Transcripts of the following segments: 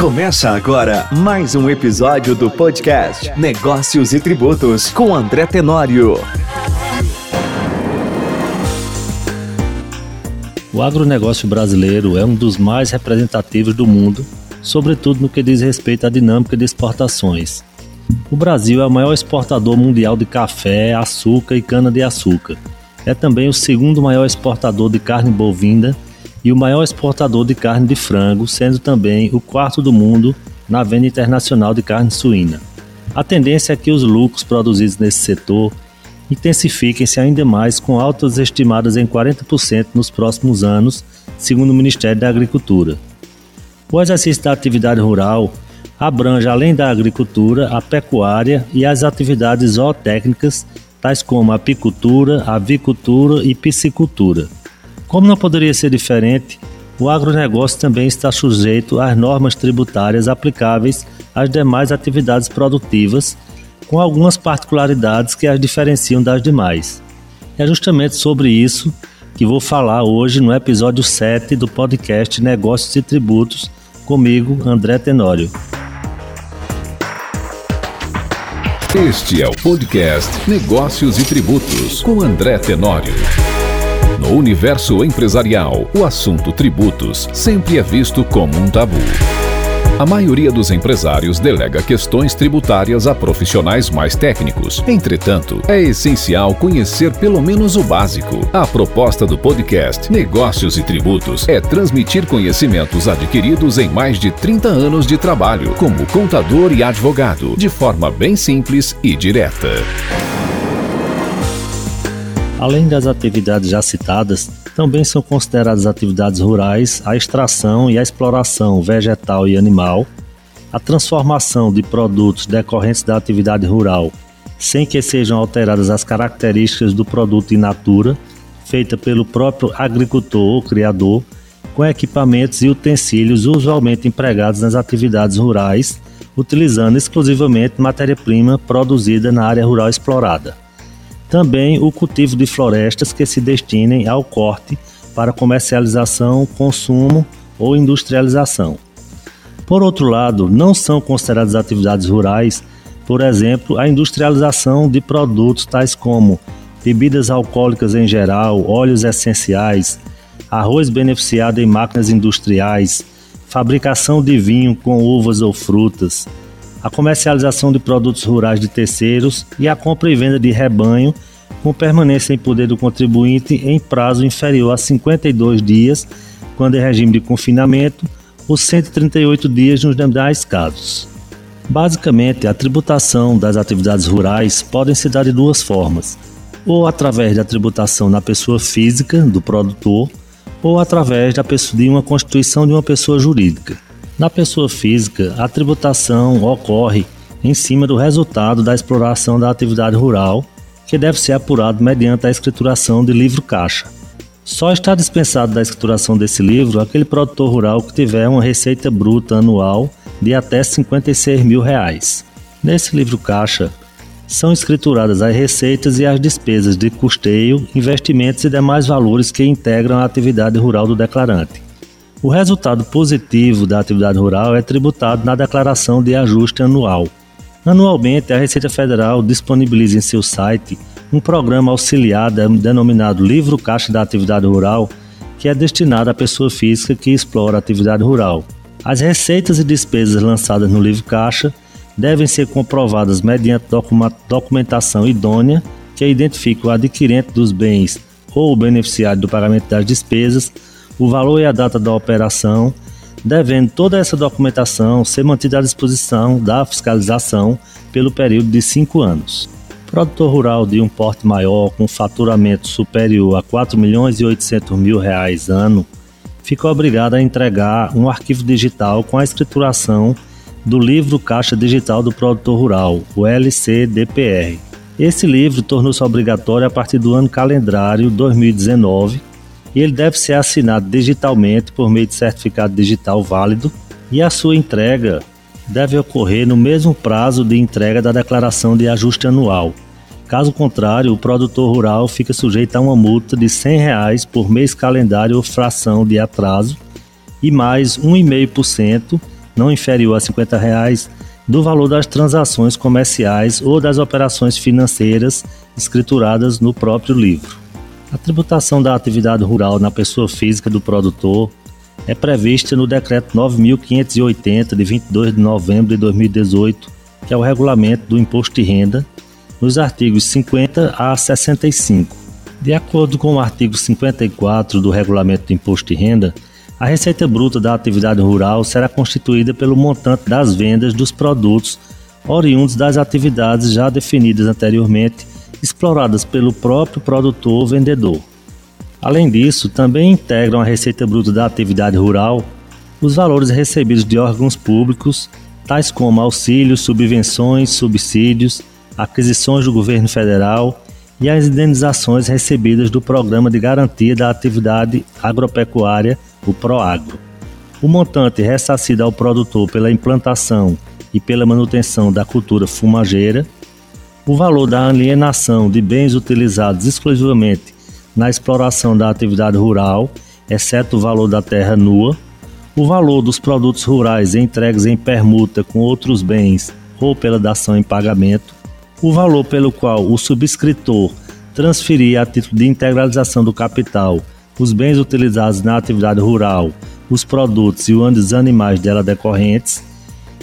Começa agora mais um episódio do podcast Negócios e Tributos com André Tenório. O agronegócio brasileiro é um dos mais representativos do mundo, sobretudo no que diz respeito à dinâmica de exportações. O Brasil é o maior exportador mundial de café, açúcar e cana-de-açúcar. É também o segundo maior exportador de carne bovina e o maior exportador de carne de frango, sendo também o quarto do mundo na venda internacional de carne suína. A tendência é que os lucros produzidos nesse setor intensifiquem-se ainda mais, com altas estimadas em 40% nos próximos anos, segundo o Ministério da Agricultura. O exercício da atividade rural abrange, além da agricultura, a pecuária e as atividades zootécnicas, tais como a apicultura, avicultura e piscicultura. Como não poderia ser diferente, o agronegócio também está sujeito às normas tributárias aplicáveis às demais atividades produtivas, com algumas particularidades que as diferenciam das demais. É justamente sobre isso que vou falar hoje no episódio 7 do podcast Negócios e Tributos, comigo, André Tenório. Este é o podcast Negócios e Tributos, com André Tenório. No universo empresarial, o assunto tributos sempre é visto como um tabu. A maioria dos empresários delega questões tributárias a profissionais mais técnicos. Entretanto, é essencial conhecer pelo menos o básico. A proposta do podcast Negócios e Tributos é transmitir conhecimentos adquiridos em mais de 30 anos de trabalho como contador e advogado, de forma bem simples e direta. Além das atividades já citadas, também são consideradas atividades rurais a extração e a exploração vegetal e animal, a transformação de produtos decorrentes da atividade rural, sem que sejam alteradas as características do produto in natura, feita pelo próprio agricultor ou criador, com equipamentos e utensílios usualmente empregados nas atividades rurais, utilizando exclusivamente matéria-prima produzida na área rural explorada. Também o cultivo de florestas que se destinem ao corte para comercialização, consumo ou industrialização. Por outro lado, não são consideradas atividades rurais, por exemplo, a industrialização de produtos tais como bebidas alcoólicas em geral, óleos essenciais, arroz beneficiado em máquinas industriais, fabricação de vinho com uvas ou frutas, a comercialização de produtos rurais de terceiros e a compra e venda de rebanho com permanência em poder do contribuinte em prazo inferior a 52 dias, quando é regime de confinamento, ou 138 dias nos demais casos. Basicamente, a tributação das atividades rurais podem se dar de duas formas: ou através da tributação na pessoa física do produtor, ou através da de uma constituição de uma pessoa jurídica. Na pessoa física, a tributação ocorre em cima do resultado da exploração da atividade rural, que deve ser apurado mediante a escrituração de livro caixa. Só está dispensado da escrituração desse livro aquele produtor rural que tiver uma receita bruta anual de até 56 mil reais. Nesse livro caixa, são escrituradas as receitas e as despesas de custeio, investimentos e demais valores que integram a atividade rural do declarante. O resultado positivo da atividade rural é tributado na declaração de ajuste anual. Anualmente, a Receita Federal disponibiliza em seu site um programa auxiliar denominado Livro Caixa da Atividade Rural, que é destinado à pessoa física que explora a atividade rural. As receitas e despesas lançadas no livro caixa devem ser comprovadas mediante documentação idônea que identifique o adquirente dos bens ou o beneficiário do pagamento das despesas, o valor e a data da operação, devendo toda essa documentação ser mantida à disposição da fiscalização pelo período de cinco anos. Produtor rural de um porte maior com faturamento superior a 4 milhões e 800 mil reais ano ficou obrigado a entregar um arquivo digital com a escrituração do livro Caixa Digital do Produtor Rural, o LCDPR. Esse livro tornou-se obrigatório a partir do ano calendário 2019 e ele deve ser assinado digitalmente por meio de certificado digital válido e a sua entrega deve ocorrer no mesmo prazo de entrega da declaração de ajuste anual. Caso contrário, o produtor rural fica sujeito a uma multa de 100 reais por mês calendário ou fração de atraso e mais 1,5% não inferior a 50 reais, do valor das transações comerciais ou das operações financeiras escrituradas no próprio livro. A tributação da atividade rural na pessoa física do produtor é prevista no Decreto 9.580, de 22 de novembro de 2018, que é o regulamento do imposto de renda, nos artigos 50 a 65. De acordo com o artigo 54 do regulamento do imposto de renda, a receita bruta da atividade rural será constituída pelo montante das vendas dos produtos oriundos das atividades já definidas anteriormente, exploradas pelo próprio produtor ou vendedor. Além disso, também integram a receita bruta da atividade rural os valores recebidos de órgãos públicos, tais como auxílios, subvenções, subsídios, aquisições do governo federal e as indenizações recebidas do Programa de Garantia da Atividade Agropecuária, o PROAGRO. O montante ressarcido ao produtor pela implantação e pela manutenção da cultura fumageira, o valor da alienação de bens utilizados exclusivamente na exploração da atividade rural, exceto o valor da terra nua, o valor dos produtos rurais entregues em permuta com outros bens ou pela dação em pagamento, o valor pelo qual o subscritor transferia a título de integralização do capital os bens utilizados na atividade rural, os produtos e os animais dela decorrentes,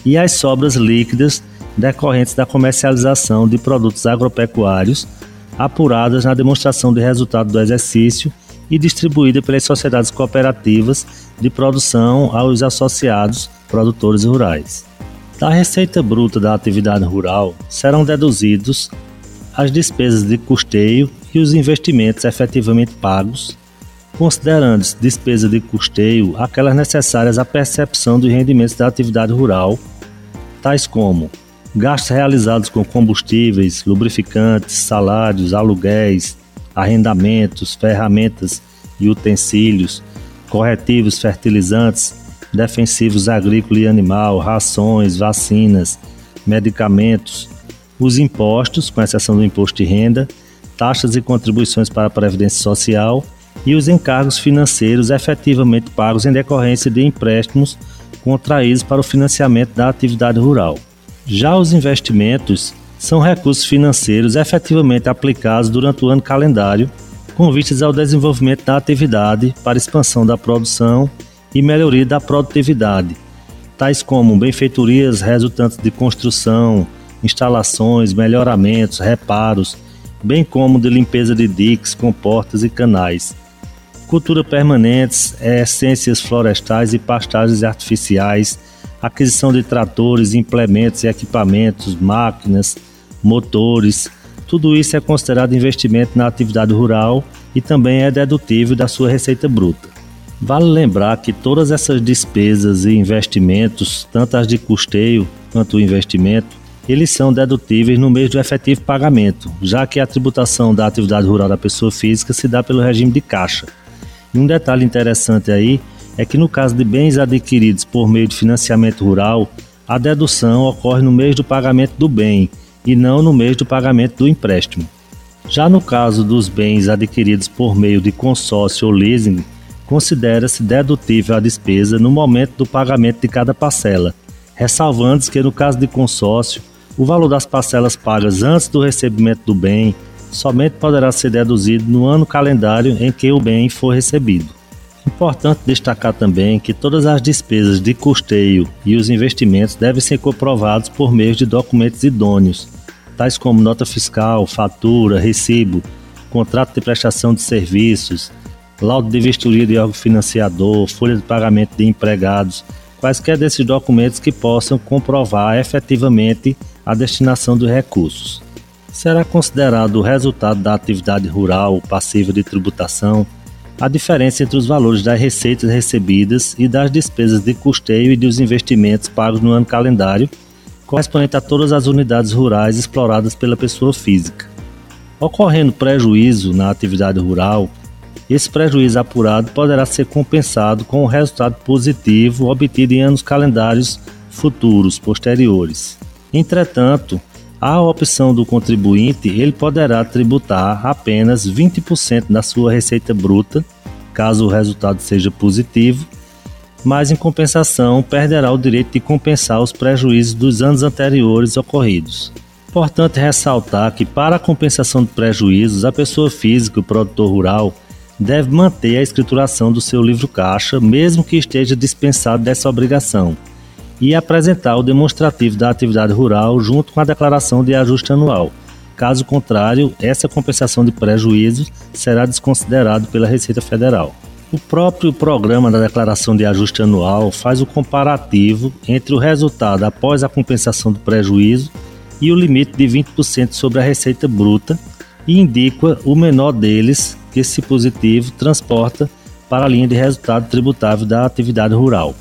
e as sobras líquidas decorrentes da comercialização de produtos agropecuários apuradas na demonstração de resultado do exercício e distribuída pelas sociedades cooperativas de produção aos associados produtores rurais. Da receita bruta da atividade rural serão deduzidos as despesas de custeio e os investimentos efetivamente pagos, considerando-se despesa de custeio aquelas necessárias à percepção dos rendimentos da atividade rural, tais como gastos realizados com combustíveis, lubrificantes, salários, aluguéis, arrendamentos, ferramentas e utensílios, corretivos, fertilizantes, defensivos agrícola e animal, rações, vacinas, medicamentos, os impostos, com exceção do imposto de renda, taxas e contribuições para a Previdência Social e os encargos financeiros efetivamente pagos em decorrência de empréstimos contraídos para o financiamento da atividade rural. Já os investimentos são recursos financeiros efetivamente aplicados durante o ano calendário, com vistas ao desenvolvimento da atividade para expansão da produção e melhoria da produtividade, tais como benfeitorias resultantes de construção, instalações, melhoramentos, reparos, bem como de limpeza de diques, comportas e canais. Cultura permanentes, essências florestais e pastagens artificiais, aquisição de tratores, implementos e equipamentos, máquinas, motores, tudo isso é considerado investimento na atividade rural e também é dedutível da sua receita bruta. Vale lembrar que todas essas despesas e investimentos, tanto as de custeio quanto o investimento, eles são dedutíveis no mês do efetivo pagamento, já que a tributação da atividade rural da pessoa física se dá pelo regime de caixa. E um detalhe interessante aí é que no caso de bens adquiridos por meio de financiamento rural, a dedução ocorre no mês do pagamento do bem e não no mês do pagamento do empréstimo. Já no caso dos bens adquiridos por meio de consórcio ou leasing, considera-se dedutível a despesa no momento do pagamento de cada parcela, ressalvando-se que no caso de consórcio, o valor das parcelas pagas antes do recebimento do bem somente poderá ser deduzido no ano calendário em que o bem for recebido. Importante destacar também que todas as despesas de custeio e os investimentos devem ser comprovados por meio de documentos idôneos, tais como nota fiscal, fatura, recibo, contrato de prestação de serviços, laudo de vistoria de órgão financiador, folha de pagamento de empregados, quaisquer desses documentos que possam comprovar efetivamente a destinação dos recursos. Será considerado o resultado da atividade rural passiva de tributação a diferença entre os valores das receitas recebidas e das despesas de custeio e dos investimentos pagos no ano calendário, correspondente a todas as unidades rurais exploradas pela pessoa física. Ocorrendo prejuízo na atividade rural, esse prejuízo apurado poderá ser compensado com o resultado positivo obtido em anos calendários futuros posteriores. Entretanto, a opção do contribuinte, ele poderá tributar apenas 20% da sua receita bruta, caso o resultado seja positivo, mas em compensação perderá o direito de compensar os prejuízos dos anos anteriores ocorridos. Importante ressaltar que, para a compensação de prejuízos, a pessoa física, o produtor rural, deve manter a escrituração do seu livro caixa, mesmo que esteja dispensado dessa obrigação, e apresentar o demonstrativo da atividade rural junto com a declaração de ajuste anual. Caso contrário, essa compensação de prejuízos será desconsiderado pela Receita Federal. O próprio programa da declaração de ajuste anual faz o comparativo entre o resultado após a compensação do prejuízo e o limite de 20% sobre a receita bruta e indica o menor deles que, se positivo, transporta para a linha de resultado tributável da atividade rural.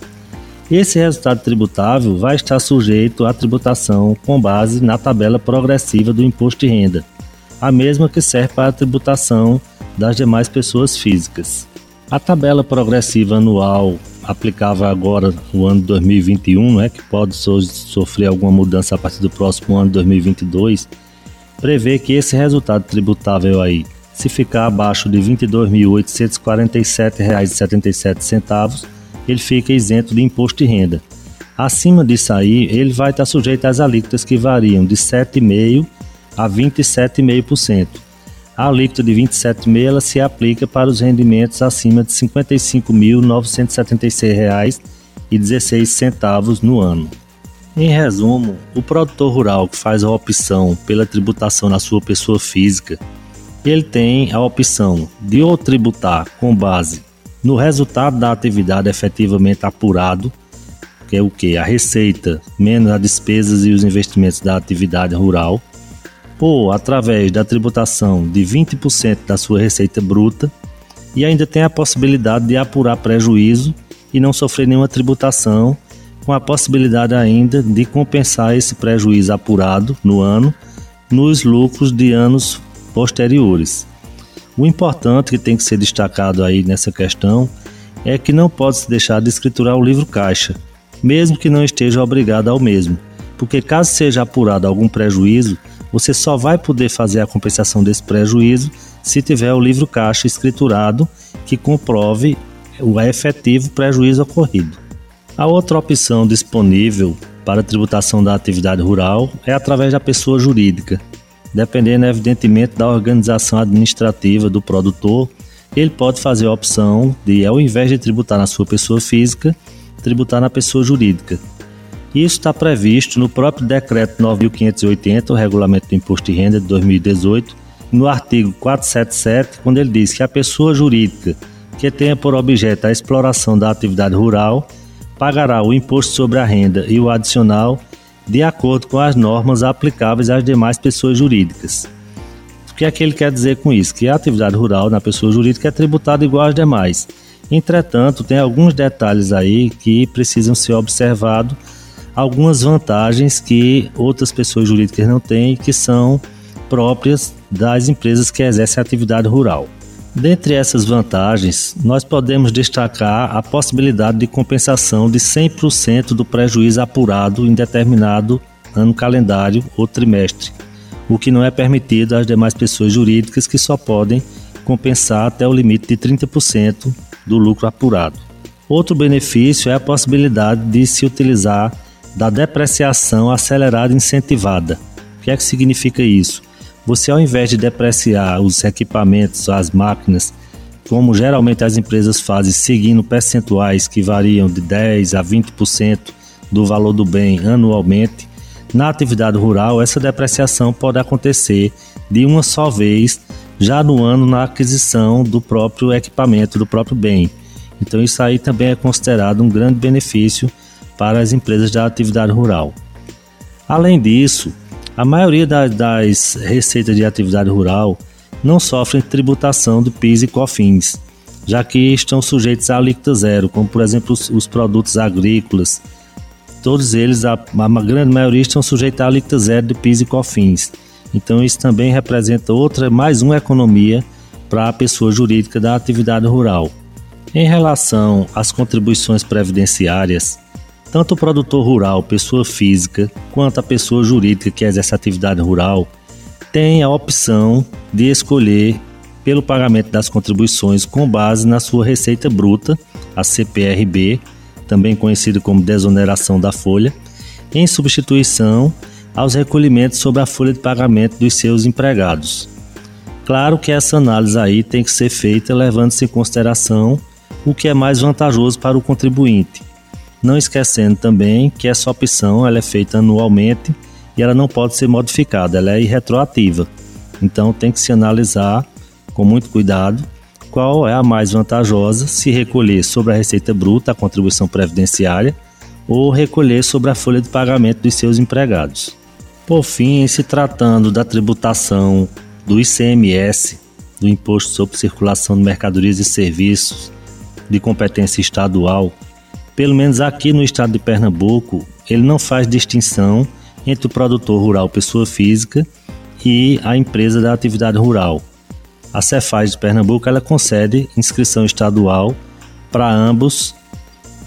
Esse resultado tributável vai estar sujeito à tributação com base na tabela progressiva do imposto de renda, a mesma que serve para a tributação das demais pessoas físicas. A tabela progressiva anual aplicável agora no ano 2021, né, que pode so sofrer alguma mudança a partir do próximo ano 2022, prevê que esse resultado tributável aí, se ficar abaixo de R$ 22.847,77, ele fica isento de imposto de renda. Acima disso aí, ele vai estar sujeito às alíquotas que variam de 7,5% a 27,5%. A alíquota de 27,5% ela se aplica para os rendimentos acima de R$ 55.976,16 no ano. Em resumo, o produtor rural que faz a opção pela tributação na sua pessoa física, ele tem a opção de ou tributar com base no resultado da atividade efetivamente apurado, que é o que? A receita menos as despesas e os investimentos da atividade rural, ou através da tributação de 20% da sua receita bruta, e ainda tem a possibilidade de apurar prejuízo e não sofrer nenhuma tributação, com a possibilidade ainda de compensar esse prejuízo apurado no ano nos lucros de anos posteriores. O importante que tem que ser destacado aí nessa questão é que não pode se deixar de escriturar o livro caixa, mesmo que não esteja obrigado ao mesmo, porque caso seja apurado algum prejuízo, você só vai poder fazer a compensação desse prejuízo se tiver o livro caixa escriturado que comprove o efetivo prejuízo ocorrido. A outra opção disponível para tributação da atividade rural é através da pessoa jurídica, dependendo evidentemente da organização administrativa do produtor, ele pode fazer a opção de, ao invés de tributar na sua pessoa física, tributar na pessoa jurídica. Isso está previsto no próprio Decreto 9.580, o Regulamento do Imposto de Renda de 2018, no artigo 477, quando ele diz que a pessoa jurídica que tenha por objeto a exploração da atividade rural pagará o imposto sobre a renda e o adicional de acordo com as normas aplicáveis às demais pessoas jurídicas. O que é que ele quer dizer com isso? Que a atividade rural na pessoa jurídica é tributada igual às demais. Entretanto, tem alguns detalhes aí que precisam ser observados, algumas vantagens que outras pessoas jurídicas não têm que são próprias das empresas que exercem atividade rural. Dentre essas vantagens, nós podemos destacar a possibilidade de compensação de 100% do prejuízo apurado em determinado ano calendário ou trimestre, o que não é permitido às demais pessoas jurídicas que só podem compensar até o limite de 30% do lucro apurado. Outro benefício é a possibilidade de se utilizar da depreciação acelerada incentivada. O que é que significa isso? Você, ao invés de depreciar os equipamentos, as máquinas, como geralmente as empresas fazem, seguindo percentuais que variam de 10 a 20% do valor do bem anualmente, na atividade rural essa depreciação pode acontecer de uma só vez já no ano na aquisição do próprio equipamento, do próprio bem. Então isso aí também é considerado um grande benefício para as empresas da atividade rural. Além disso, a maioria das, das receitas de atividade rural não sofrem tributação do PIS e COFINS, já que estão sujeitos a alíquota zero, como por exemplo os, os produtos agrícolas. Todos eles, a, a, grande maioria, estão sujeitos a alíquota zero de PIS e COFINS. Então isso também representa outra, mais uma economia para a pessoa jurídica da atividade rural. Em relação às contribuições previdenciárias, tanto o produtor rural, pessoa física, quanto a pessoa jurídica que exerce atividade rural, tem a opção de escolher pelo pagamento das contribuições com base na sua receita bruta, a CPRB, também conhecido como desoneração da folha, em substituição aos recolhimentos sobre a folha de pagamento dos seus empregados. Claro que essa análise aí tem que ser feita levando-se em consideração o que é mais vantajoso para o contribuinte. Não esquecendo também que essa opção ela é feita anualmente e ela não pode ser modificada, ela é irretroativa. Então tem que se analisar com muito cuidado qual é a mais vantajosa, se recolher sobre a receita bruta, a contribuição previdenciária, ou recolher sobre a folha de pagamento dos seus empregados. Por fim, se tratando da tributação do ICMS, do Imposto sobre Circulação de Mercadorias e Serviços, de competência estadual, pelo menos aqui no estado de Pernambuco, ele não faz distinção entre o produtor rural pessoa física e a empresa da atividade rural. A Cefaz de Pernambuco ela concede inscrição estadual para ambos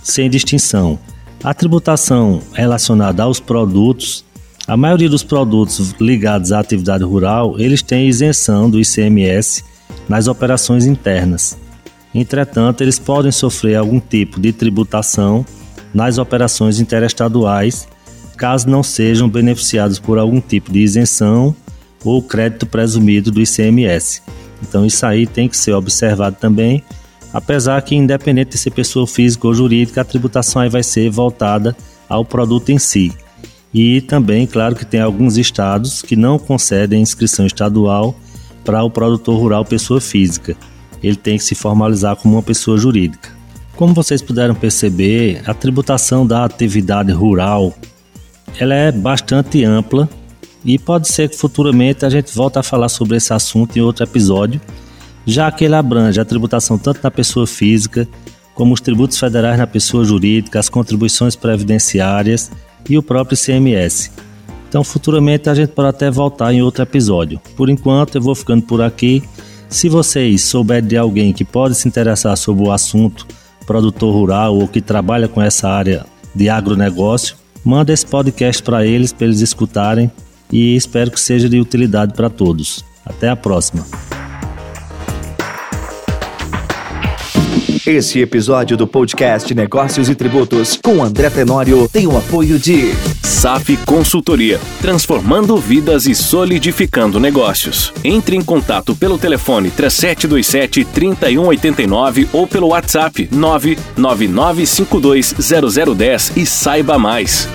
sem distinção. A tributação relacionada aos produtos a maioria dos produtos ligados à atividade rural, eles têm isenção do ICMS nas operações internas. Entretanto, eles podem sofrer algum tipo de tributação nas operações interestaduais, caso não sejam beneficiados por algum tipo de isenção ou crédito presumido do ICMS. Então isso aí tem que ser observado também, apesar que independente de ser pessoa física ou jurídica, a tributação aí vai ser voltada ao produto em si. E também, claro, que tem alguns estados que não concedem inscrição estadual para o produtor rural pessoa física. Ele tem que se formalizar como uma pessoa jurídica. Como vocês puderam perceber, a tributação da atividade rural ela é bastante ampla e pode ser que futuramente a gente volte a falar sobre esse assunto em outro episódio, já que ele abrange a tributação tanto na pessoa física como os tributos federais na pessoa jurídica, as contribuições previdenciárias e o próprio CMS. Então, futuramente a gente pode até voltar em outro episódio. Por enquanto, eu vou ficando por aqui. Se vocês souberem de alguém que pode se interessar sobre o assunto, produtor rural ou que trabalha com essa área de agronegócio, manda esse podcast para eles, para eles escutarem e espero que seja de utilidade para todos. Até a próxima. Esse episódio do podcast Negócios e Tributos com André Tenório tem o apoio de SAF Consultoria, transformando vidas e solidificando negócios. Entre em contato pelo telefone 3727 3189 ou pelo WhatsApp 999520010 e saiba mais.